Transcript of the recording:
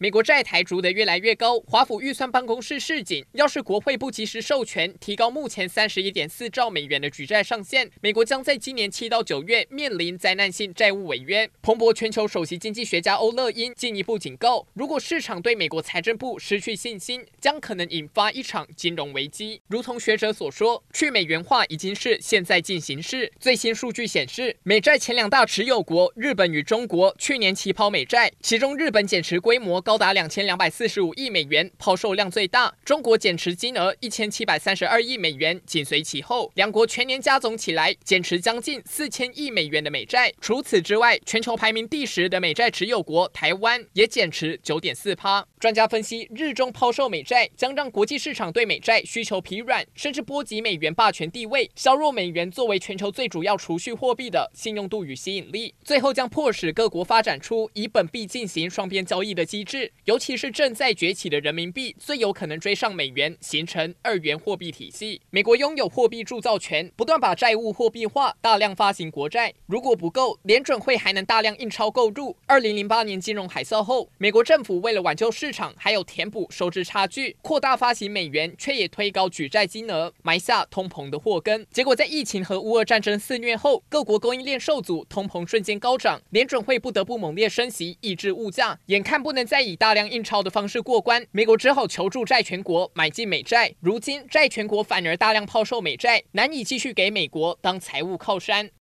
美国债台逐得越来越高，华府预算办公室示警，要是国会不及时授权提高目前三十一点四兆美元的举债上限，美国将在今年七到九月面临灾难性债务违约。彭博全球首席经济学家欧乐因进一步警告，如果市场对美国财政部失去信心，将可能引发一场金融危机。如同学者所说，去美元化已经是现在进行式。最新数据显示，美债前两大持有国日本与中国去年起跑美债，其中日本减持规模高达两千两百四十五亿美元，抛售量最大。中国减持金额一千七百三十二亿美元，紧随其后。两国全年加总起来，减持将近四千亿美元的美债。除此之外，全球排名第十的美债持有国台湾也减持九点四趴。专家分析，日中抛售美债将让国际市场对美债需求疲软，甚至波及美元霸权地位，削弱美元作为全球最主要储蓄货币的信用度与吸引力。最后将迫使各国发展出以本币进行双边交易的机制。尤其是正在崛起的人民币，最有可能追上美元，形成二元货币体系。美国拥有货币铸造权，不断把债务货币化，大量发行国债。如果不够，联准会还能大量印钞购入。二零零八年金融海啸后，美国政府为了挽救市市场，还有填补收支差距，扩大发行美元，却也推高举债金额，埋下通膨的祸根。结果在疫情和乌俄战争肆虐后，各国供应链受阻，通膨瞬间高涨，联准会不得不猛烈升息，抑制物价。眼看不能再以大量印钞的方式过关，美国只好求助债权国买进美债。如今债权国反而大量抛售美债，难以继续给美国当财务靠山。